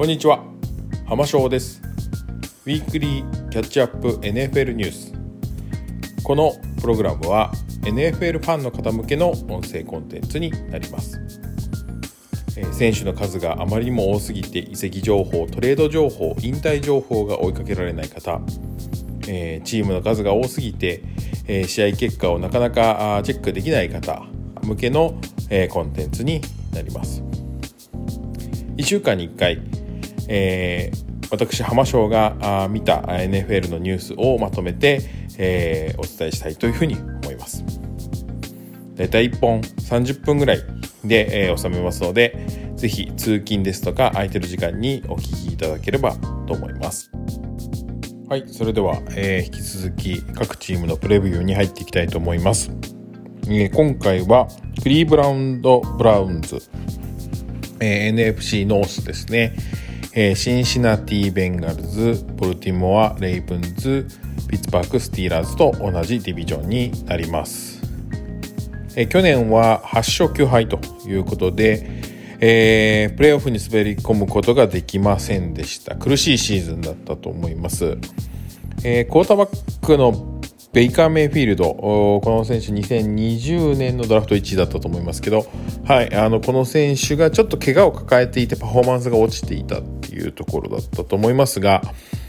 こんにちは。浜翔です。ウィークリーキャッチアップ NFL ニュースこのプログラムは NFL ファンの方向けの音声コンテンツになります。選手の数があまりにも多すぎて移籍情報トレード情報引退情報が追いかけられない方チームの数が多すぎて試合結果をなかなかチェックできない方向けのコンテンツになります。1週間に1回、えー、私浜翔が見た NFL のニュースをまとめて、えー、お伝えしたいというふうに思います。だいたい1本30分ぐらいで、えー、収めますのでぜひ通勤ですとか空いてる時間にお聞きいただければと思います。はいそれでは、えー、引き続き各チームのプレビューに入っていきたいと思います、えー、今回はクリーブランド・ブラウンズ。えー、NFC ノースですね、えー、シンシナティ・ベンガルズ、ボルティモア、レイブンズ、ピッツバーグ・スティーラーズと同じディビジョンになります。えー、去年は8勝9敗ということで、えー、プレーオフに滑り込むことができませんでした。苦しいシーズンだったと思います。えー、クォーターバックのベイカー・メイフィールド、この選手2020年のドラフト1位だったと思いますけど、はい、あの、この選手がちょっと怪我を抱えていてパフォーマンスが落ちていたっていうところだったと思いますが、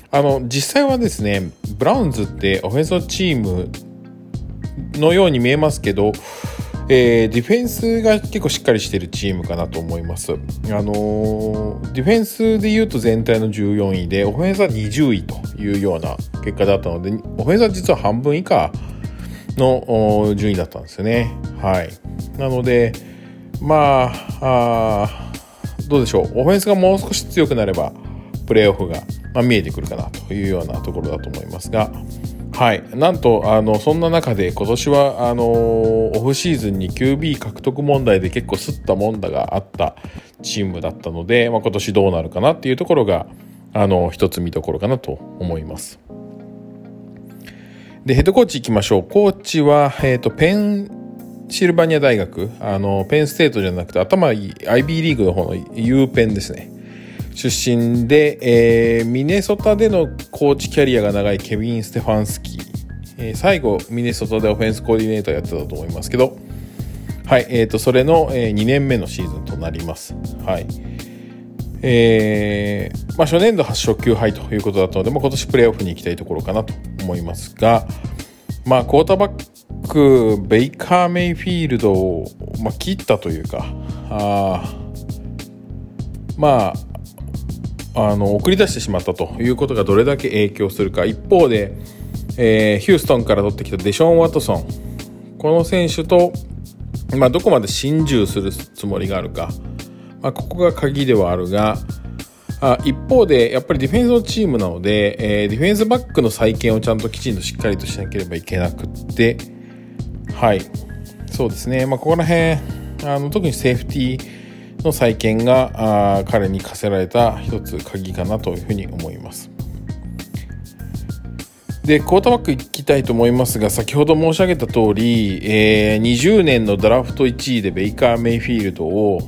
あの、実際はですね、ブラウンズってオフェンスチームのように見えますけど、えー、ディフェンスが結構しっかりしているチームかなと思います。あのー、ディフェンスで言うと全体の14位で、オフェンスは20位というような結果だったので、オフェンスは実は半分以下の順位だったんですよね。はい。なので、まあ、あどうでしょう。オフェンスがもう少し強くなれば、プレーオフが、まあ、見えてくるかなというようなところだと思いますが、はい、なんとあのそんな中で今年はあのオフシーズンに QB 獲得問題で結構すったもんだがあったチームだったので、まあ、今年どうなるかなっていうところがあの一つ見どころかなと思います。でヘッドコーチいきましょう。コーチは、えーと、ペンシルバニア大学。あのペンステートじゃなくて頭いい IB リーグの方の U ペンですね。出身で、えー、ミネソタでのコーチキャリアが長いケビン・ステファンスキー、えー、最後ミネソタでオフェンスコーディネーターやってたと思いますけど、はいえーと、それの、えー、2年目のシーズンとなります。はい。えーまあ、初年度8勝9敗ということだったので、まあ、今年プレーオフに行きたいところかなと。思いますが、まあ、クォーターバックベイカー・メイフィールドを、まあ、切ったというかあまああの送り出してしまったということがどれだけ影響するか。一方で、えー、ヒューストンから取ってきたデショーン・ワトソン。この選手と、まあ、どこまで心中するつもりがあるか、まあ、ここが鍵ではあるがあ一方でやっぱりディフェンスのチームなので、えー、ディフェンスバックの再建をちゃんときちんとしっかりとしなければいけなくってはいそうですね、まあ、ここら辺あの特にセーフティーの再建があ彼に課せられた一つ鍵かなというふうに思います。で、クォーターバックいきたいと思いますが、先ほど申し上げた通り、えー、20年のドラフト1位でベイカー・メイフィールドを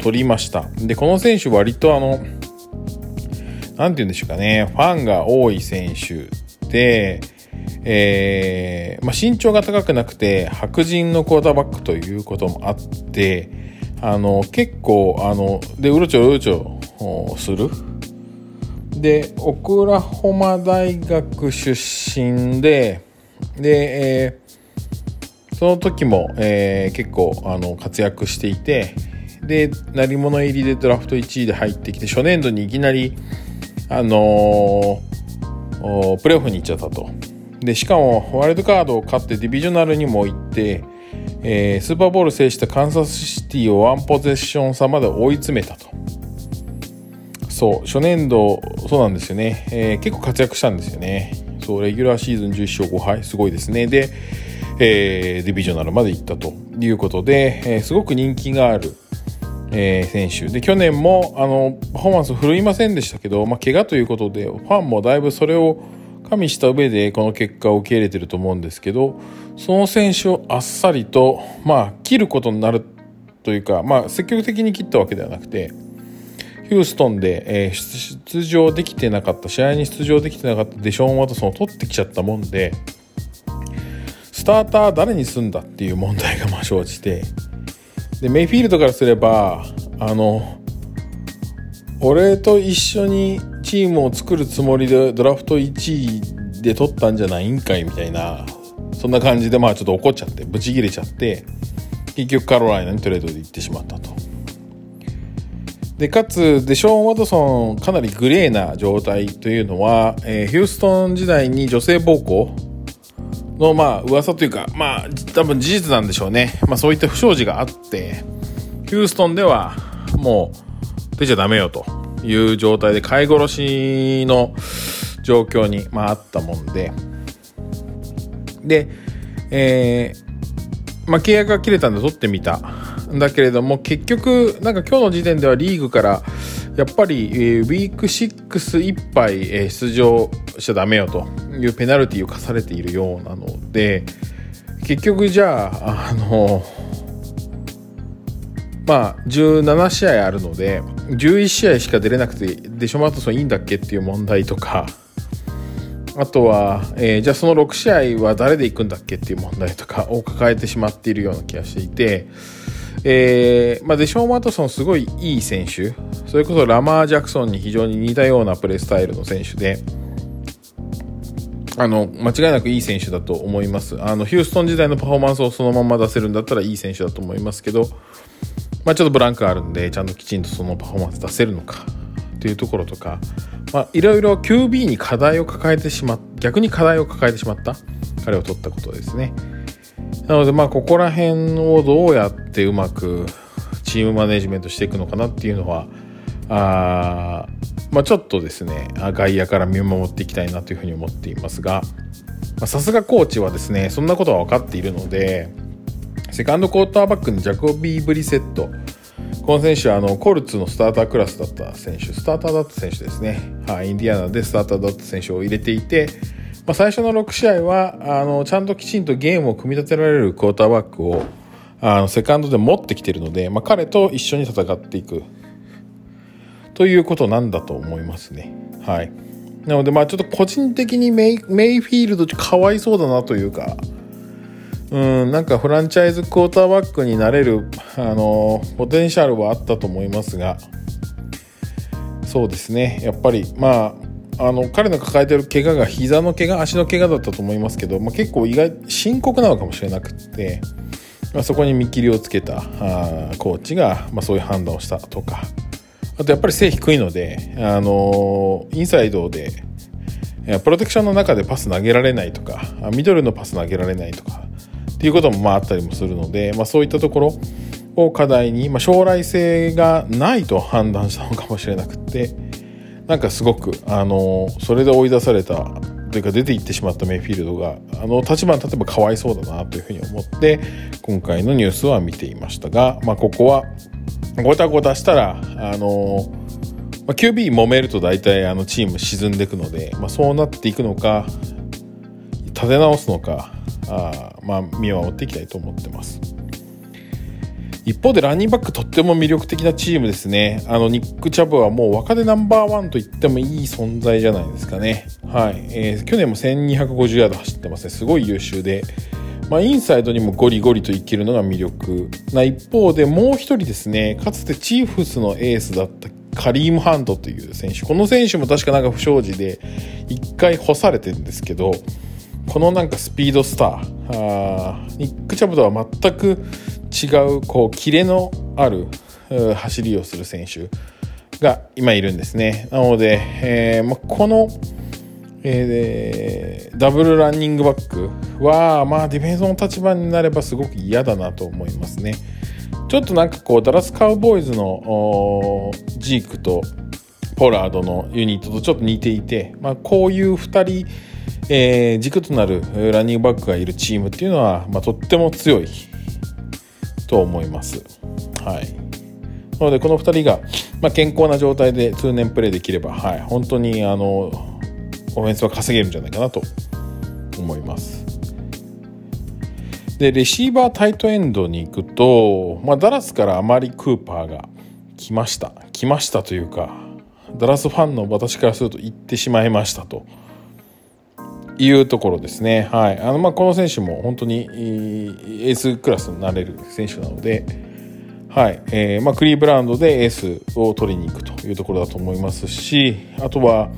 取りました。で、この選手割とあの、なんて言うんでしょうかね、ファンが多い選手で、えー、まあ、身長が高くなくて白人のクォーターバックということもあって、あの結構あのでうろちょうろちょする。でオクラホマ大学出身でで、えー、その時も、えー、結構あの活躍していてで鳴り物入りでドラフト1位で入ってきて初年度にいきなりあのー、プレーオフに行っちゃったとでしかもワイルドカードを勝ってディビジョナルにも行ってえー、スーパーボール制したカンサスシティをワンポゼッション差まで追い詰めたと。そう、初年度、そうなんですよね。えー、結構活躍したんですよね。そう、レギュラーシーズン11勝5敗、すごいですね。で、えー、ディビジョナルまで行ったということで、えー、すごく人気がある、えー、選手。で、去年も、あの、パフォーマンス振るいませんでしたけど、まあ、怪我ということで、ファンもだいぶそれを加味した上でこの結果を受け入れてると思うんですけど、その選手をあっさりと、まあ、切ることになるというか、まあ、積極的に切ったわけではなくて、ヒューストンで、えー、出場できてなかった試合に出場できてなかったデショーン・ワトソンを取ってきちゃったもんでスターター誰にすんだっていう問題がま生じてでメイフィールドからすればあの俺と一緒にチームを作るつもりでドラフト1位で取ったんじゃないんかいみたいなそんな感じでまあちょっと怒っちゃってブチギレちゃって結局カロライナにトレードで行ってしまったと。でかつデショーン・ワトソンかなりグレーな状態というのは、えー、ヒューストン時代に女性暴行のまあ噂というかまあ多分事実なんでしょうね、まあ、そういった不祥事があってヒューストンではもう出ちゃダメよという状態で飼い殺しの状況に、まあ、あったもんで。で、えーまあ、契約が切れたんで取ってみた。んだけれども結局なんか今日の時点ではリーグからやっぱり、えー、ウィーク6いっぱい、えー、出場しちゃダメよと。いうペナルティを課されているようなので結局じゃああのまあ17試合あるので11試合しか出れなくてデショマートソンいいんだっけっていう問題とかあとは、えー、じゃあその6試合は誰で行くんだっけっていう問題とか を抱えてしまっているような気がしていてえーまあ、デショーン・ワトソンすごいいい選手。それこそラマー・ジャクソンに非常に似たようなプレースタイルの選手であの間違いなくいい選手だと思いますあのヒューストン時代のパフォーマンスをそのまま出せるんだったらいい選手だと思いますけど、まあ、ちょっとブランクあるんでちゃんときちんとそのパフォーマンス出せるのかというところとか、まあ、いろいろ QB に課題を抱えてしまっ逆に課題を抱えてしまった彼を取ったことですね。なのでまあここら辺をどうやってうまくチームマネジメントしていくのかなっていうのはあまあ、ちょっとですね外野から見守っていきたいなというふうに思っていますがさすがコーチはですねそんなことは分かっているのでセカンドクォーターバックのジャコビー・ブリセットこの選手はあのコルツのスタータークラスだった選手スターターだった選手ですね、はい、インディアナでスターターだった選手を入れていてまあ、最初の6試合はあのちゃんときちんとゲームを組み立てられるクォーターバックをあのセカンドで持ってきているので、まあ、彼と一緒に戦っていく。ということなんだと思いますね。はい、なのでまあちょっと個人的にメイメイフィールドかわいそうだなというかうんなんかフランチャイズクォーターバックになれるあのポテンシャルはあったと思いますがそうですねやっぱりまああの彼の抱えてる怪我が膝の怪我足の怪我だったと思いますけど、まあ、結構意外深刻なのかもしれなくて、まあ、そこに見切りをつけたあコーチが、まあ、そういう判断をしたとかあとやっぱり背低いので、あの、インサイドでプロテクションの中でパス投げられないとかミドルのパス投げられないとかっていうこともまああったりもするので、まあ、そういったところを課題に、まあ、将来性がないと判断したのかもしれなくて。なんかすごくあのそれで追い出されたというか出ていってしまったメイフィールドがあの立場に立てばかわいそうだなというふうに思って今回のニュースは見ていましたが、まあ、ここはごたごたしたらあの、まあ、QB 揉めると大体あのチーム沈んでいくので、まあ、そうなっていくのか立て直すのかあまあ見守っていきたいと思ってます。一方でランニングバックとっても魅力的なチームですね。あの、ニック・チャブはもう若手ナンバーワンと言ってもいい存在じゃないですかね。はい。えー、去年も1250ヤード走ってますね。すごい優秀で。まあ、インサイドにもゴリゴリといけるのが魅力な一方でもう一人ですね、かつてチーフスのエースだったカリーム・ハントという選手。この選手も確かなんか不祥事で一回干されてるんですけど、このなんかスピードスター、あーニック・チャブとは全く違うこうキレのある走りをする選手が今いるんですね。なので、えーま、この、えー、ダブルランニングバックは、まあ、ディフェンスの立場になればすごく嫌だなと思いますね。ちょっとなんかこうダラスカウボーイズのジークとポラードのユニットとちょっと似ていて、まあ、こういう2人、えー、軸となるランニングバックがいるチームっていうのは、まあ、とっても強いと思います。はい。なので、この2人が、まあ、健康な状態で通年プレーできれば、はい、本当にあのオフェンスは稼げるんじゃないかなと思います。で、レシーバータイトエンドに行くと、まあ、ダラスからあまりクーパーが来ました。来ましたというかダラスファンの私からすると行ってしまいましたというところですね。はい、あのまあこの選手も本当にエースクラスになれる選手なので、はいえーまあ、クリーブランドでエースを取りに行くというところだと思いますしあとは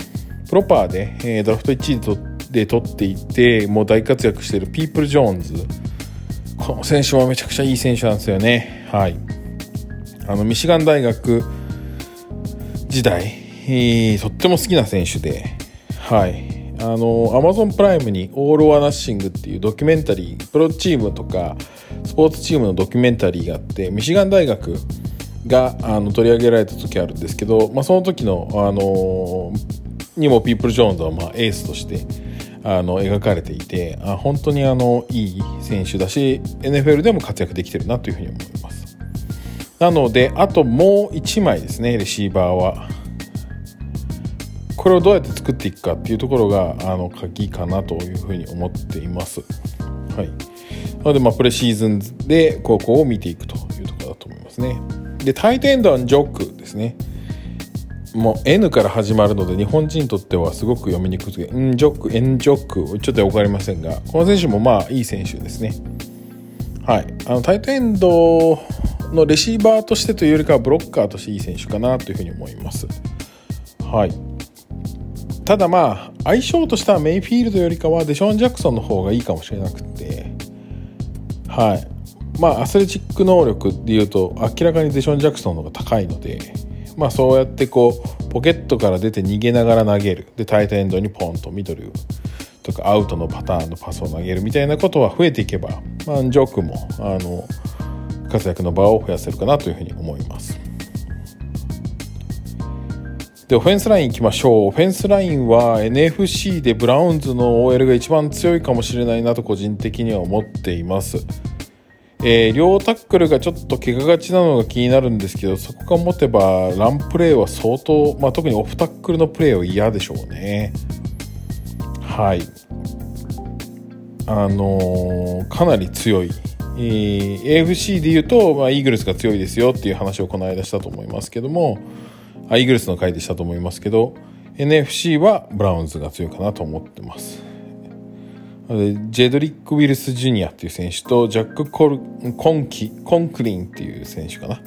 プロパーで、えー、ドラフト1位で取っていてもう大活躍しているピープル・ジョーンズこの選手はめちゃくちゃいい選手なんですよね。はい、あのミシガン大学時代、えー、とっても好きな選手で、はい、あのアマゾンプライムに「オール・オア・ナッシング」っていうドキュメンタリープロチームとかスポーツチームのドキュメンタリーがあってミシガン大学があの取り上げられた時あるんですけど、まあ、その時の、あのにもピープル・ジョーンズはまあエースとしてあの描かれていてあ本当にあのいい選手だし NFL でも活躍できてるなというふうに思いますなのであともう1枚ですねレシーバーはこれをどうやって作っていくかっていうところがあの鍵かなというふうに思っています。はい、なので、まあ、プレシーズンで高校を見ていくというところだと思いますね。で、タイトエンドはジョックですね。もう N から始まるので日本人にとってはすごく読みにくくて、ンジョック、エンジョック、ちょっと分かりませんが、この選手もまあいい選手ですね。はい。あの、タイトエンドのレシーバーとしてというよりかはブロッカーとしていい選手かなというふうに思います。はい。ただまあ相性としてはメイフィールドよりかはデション・ジャクソンの方がいいかもしれなくてはいまあアスレチック能力でいうと明らかにデション・ジャクソンの方が高いのでまあそうやってこうポケットから出て逃げながら投げるでタイトエンドにポンとミドルとかアウトのパターンのパスを投げるみたいなことは増えていけば、まあ、ジョークもあの活躍の場を増やせるかなというふうに思います。で、オフェンスライン行きましょう。オフェンスラインは NFC でブラウンズの OL が一番強いかもしれないなと個人的には思っています。えー、両タックルがちょっと怪我がちなのが気になるんですけど、そこが持てばランプレーは相当、まあ、特にオフタックルのプレーは嫌でしょうね。はい。あのー、かなり強い。えー、AFC で言うと、まあ、イーグルスが強いですよっていう話をこの間したと思いますけども、あイーグルスの回でしたと思いますけど NFC はブラウンズが強いかなと思ってますジェドリック・ウィルス・ジュニアっていう選手とジャック・コルコンキコンクリンっていう選手かな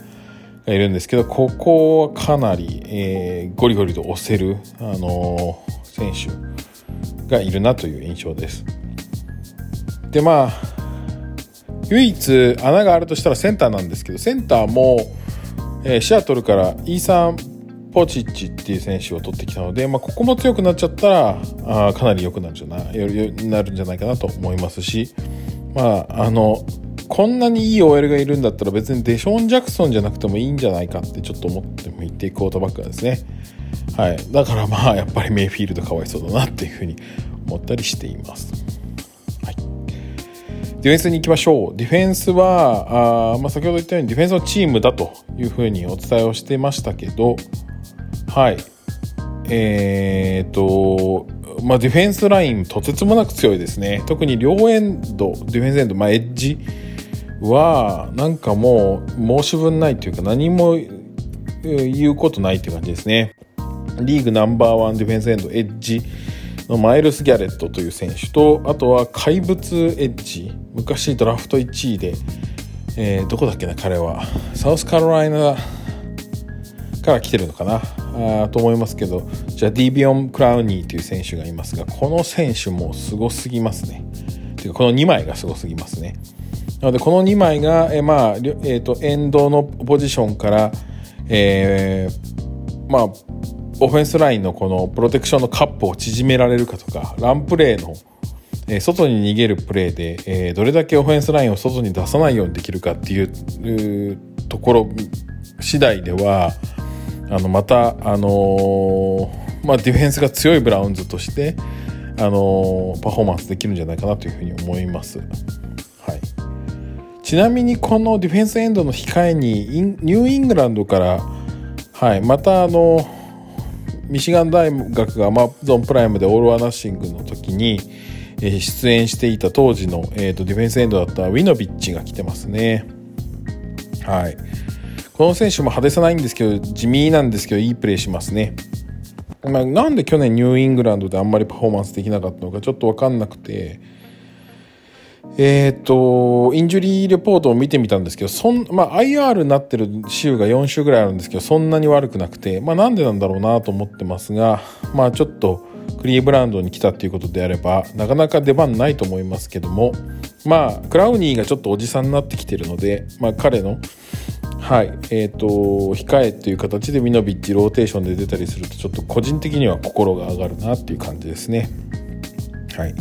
がいるんですけどここはかなり、えー、ゴリゴリと押せる、あのー、選手がいるなという印象です。でまあ唯一穴があるとしたらセンターなんですけどセンターも、えー、シアトルからイーサン・ポチッチっていう選手を取ってきたので、まあ、ここも強くなっちゃったらあかなり良くなるんじゃない？なるんじゃないかなと思いますし、まあ、あのこんなにいい OL がいるんだったら別にデション・ジャクソンじゃなくてもいいんじゃないかってちょっと思ってもいてクォーターバックですね。はい、だからまあやっぱりメイフィールドかわいそうだなっていうふうに思ったりしています。はい、ディフェンスに行きましょう。ディフェンスはあ、まあ、先ほど言ったようにディフェンスのチームだというふうにお伝えをしてましたけど、はい。えー、と、まあ、ディフェンスラインとてつもなく強いですね。特に両エンド、ディフェンスエンド、まあ、エッジは、なんかもう申し分ないというか何も言うことないという感じですね。リーグナンバーワンディフェンスエンド、エッジのマイルス・ギャレットという選手と、あとは怪物エッジ、昔ドラフト1位で、えー、どこだっけな、彼は。サウスカロライナから来てるのかな。あと思いますけどじゃあディビオン・クラウニーという選手がいますがこの選手もすごすぎますね。ていうかこの2枚がすごすぎますね。なのでこの2枚が、えまあえーと、エンドのポジションから、えー、まあオフェンスラインのこのプロテクションのカップを縮められるかとかランプレーの、え、外に逃げるプレーで、えー、どれだけオフェンスラインを外に出さないようにできるかっていうところ次第ではあのまた、あのー、まあ、ディフェンスが強いブラウンズとして、あのー、パフォーマンスできるんじゃないかなというふうに思います。はい、ちなみにこのディフェンスエンドの控えにニューイングランドから、はい、またあのミシガン大学がアマゾンプライムで All or Nothing の時に、出演していた当時の、えー、とディフェンスエンドだったウィノビッチが来てますね。はい。この選手も派手さないんですけど地味なんですけどいいプレーしますね。まあ、なんで去年ニューイングランドであんまりパフォーマンスできなかったのかちょっと分かんなくてえっ、とインジュリーレポートを見てみたんですけどそん、まあ、IR になってる週が4週ぐらいあるんですけどそんなに悪くなくて、まあ、なんでなんだろうなと思ってますが、まあ、ちょっとクリーブランドに来たっていうことであればなかなか出番ないと思いますけどもまあクラウニーがちょっとおじさんになってきてるので、まあ、彼のはい。えーと、控えという形でミノビッチローテーションで出たりするとちょっと個人的には心が上がるなっていう感じですね。はい。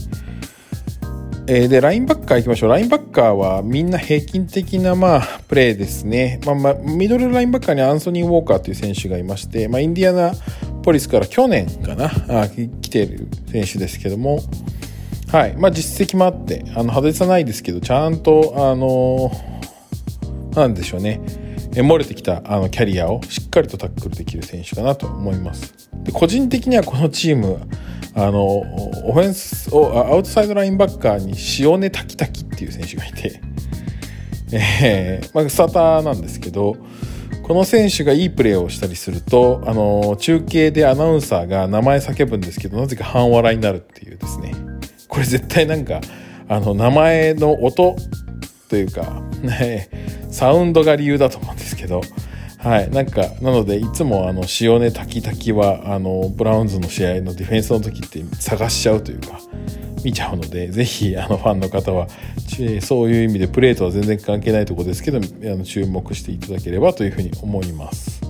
えー、でラインバッカーいきましょう。ラインバッカーはみんな平均的な、まあ、プレーですね、まあまあ、ミドルラインバッカーにアンソニー・ウォーカーという選手がいまして、まあ、インディアナポリスから去年かな？あ来ている選手ですけども、はい。まあ、実績もあってあの派手さないですけどちゃんとあのなんでしょうね。漏れてきたあのキャリアをしっかりとタックルできる選手かなと思います。で個人的にはこのチームあのオフェンスをアウトサイドラインバッカーに塩根滝滝っていう選手がいて、えーまあ、スターターなんですけどこの選手がいいプレーをしたりするとあの中継でアナウンサーが名前叫ぶんですけどなぜか半笑いになるっていうですねこれ絶対なんかあの名前の音というか、ね、サウンドが理由だと思うんですけど、はい、なんかなのでいつもあの塩根滝滝はあのブラウンズの試合のディフェンスの時って探しちゃうというか見ちゃうのでぜひあのファンの方はそういう意味でプレートは全然関係ないとこですけどあの注目していただければというふうに思います。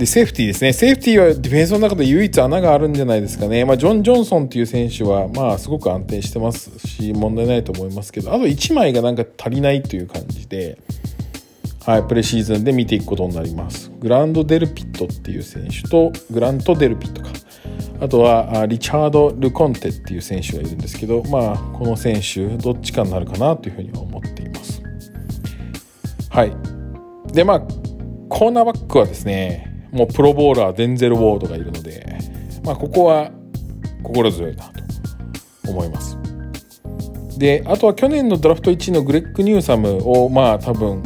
で、セーフティーですね。セーフティーはディフェンスの中で唯一穴があるんじゃないですかね。まあ、ジョン・ジョンソンっていう選手は、まあ、すごく安定してますし、問題ないと思いますけど、あと1枚がなんか足りないという感じで、はい、プレシーズンで見ていくことになります。グランド・デルピットっていう選手と、グラント・デルピットか。あとは、リチャード・ルコンテっていう選手がいるんですけど、まあ、この選手、どっちかになるかなというふうには思っています。はい。で、まあ、コーナーバックはですね、もうプロボーラーデンゼル・ウォードがいるので、まあ、ここは心強いなと思います。であとは去年のドラフト1位のグレッグ・ニューサムをまあ多分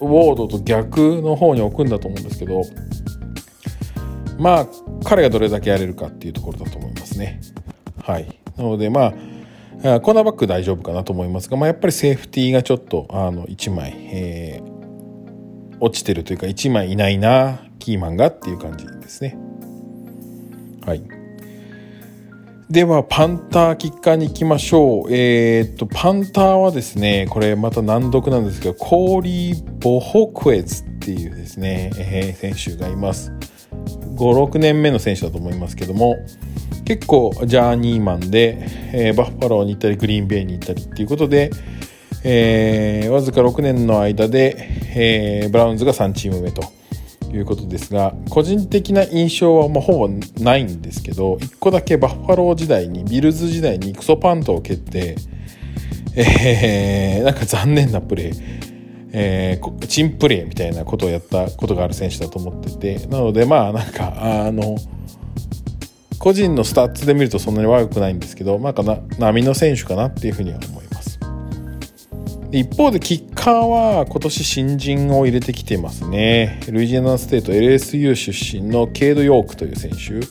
ウォードと逆の方に置くんだと思うんですけどまあ彼がどれだけやれるかっていうところだと思いますね。はい、なのでまあコーナーバック大丈夫かなと思いますが、まあ、やっぱりセーフティーがちょっとあの1枚、えー、落ちてるというか1枚いないなキーマンがっていう感じですね。はい。では、パンターキッカーに行きましょう。えー、っと、パンターはですね、これまた難読なんですけど、コーリー・ボホクエズっていうですね、えー、選手がいます。5、6年目の選手だと思いますけども、結構ジャーニーマンで、えー、バッファローに行ったり、グリーンベイに行ったりっていうことで、えー、わずか6年の間で、えー、ブラウンズが3チーム目と。いうことですが個人的な印象はまあほぼないんですけど1個だけバッファロー時代にビルズ時代にクソパントを蹴って、えー、なんか残念なプレーえー、珍プレーみたいなことをやったことがある選手だと思っててなのでまあなんかあの個人のスタッツで見るとそんなに悪くないんですけど、まあ、波の選手かなっていうふうには思います。一方でキッカーは今年新人を入れてきてますね。ルイジアナステート LSU 出身のケイド・ヨークという選手。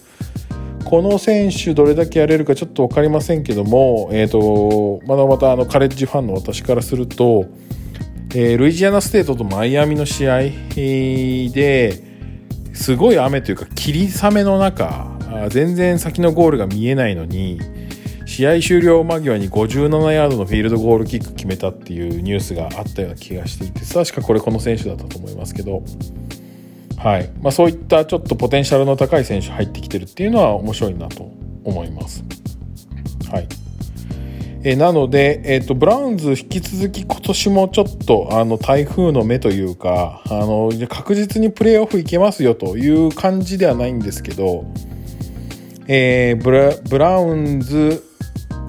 この選手どれだけやれるかちょっと分かりませんけども、えーと、まだまたあのカレッジファンの私からすると、えー、ルイジアナステートとマイアミの試合ですごい雨というか霧雨の中全然先のゴールが見えないのに試合終了間際に57ヤードのフィールドゴールキック決めたっていうニュースがあったような気がしていて確かこれこの選手だったと思いますけど、はい。まあ、そういったちょっとポテンシャルの高い選手入ってきてるっていうのは面白いなと思います。はい。えなので、えーと、ブラウンズ引き続き今年もちょっとあの台風の目というかあの確実にプレーオフいけますよという感じではないんですけど、えー、ブラウンズ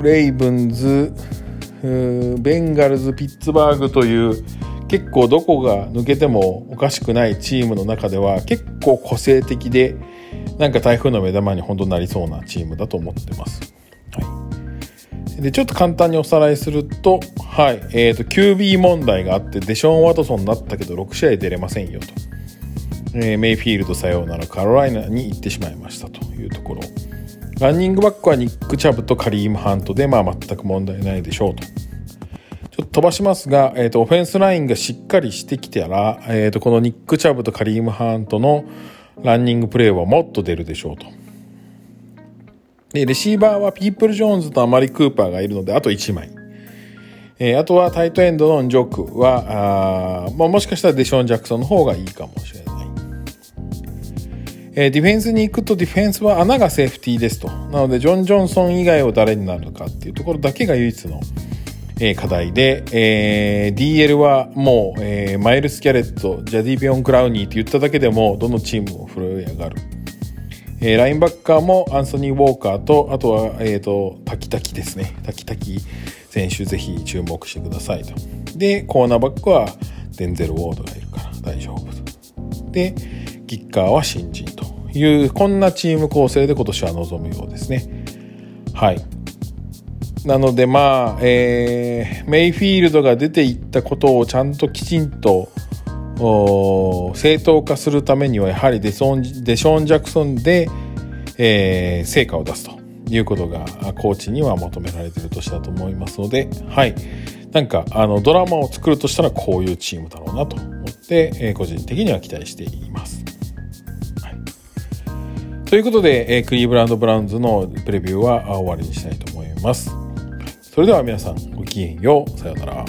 レイブンズベンガルズピッツバーグという結構どこが抜けてもおかしくないチームの中では結構個性的でなんか台風の目玉に本当なりそうなチームだと思ってます。はい、でちょっと簡単におさらいするとはい。えーと、QB 問題があってデション・ワトソンになったけど6試合出れませんよと、えー、メイフィールドさようならカロライナに行ってしまいましたというところ。ランニングバックはニック・チャブとカリーム・ハントで、まあ、全く問題ないでしょうと。ちょっと飛ばしますが、えっ、ー、と、オフェンスラインがしっかりしてきたら、えっ、ー、と、このニック・チャブとカリーム・ハントのランニングプレーはもっと出るでしょうと。で、レシーバーはピープル・ジョーンズとアマリ・クーパーがいるので、あと1枚。えー、あとはタイトエンドのジョークは、あまあ、もしかしたらデション・ジャクソンの方がいいかもしれない。えー、ディフェンスに行くとディフェンスは穴がセーフティーですと。なので、ジョン・ジョンソン以外を誰になるのかっていうところだけが唯一の、えー、課題で、えー、DL はもう、えー、マイルズ・ギャレット、ジャデヴィオン・クラウニーって言っただけでも、どのチームも震え上がる。えー、ラインバッカーもアンソニー・ウォーカーと、あとは、えっ、ー、と、タキタキですね。タキタキ選手ぜひ注目してくださいと。で、コーナーバックはデンゼル・ウォードがいるから大丈夫と。で、キッカーは新人というこんなチーム構成で今年は臨むようですね。はい。なのでまあ、えー、メイフィールドが出ていったことをちゃんときちんと正当化するためにはやはりデソンデショーン・ジャクソンで、えー、成果を出すということがコーチには求められている年だと思いますので、はい。なんかあのドラマを作るとしたらこういうチームだろうなと思って、えー、個人的には期待しています。ということで、えー、クリーブランド・ブラウンズのプレビューは終わりにしたいと思います。それでは皆さんごきげんよう。さようなら。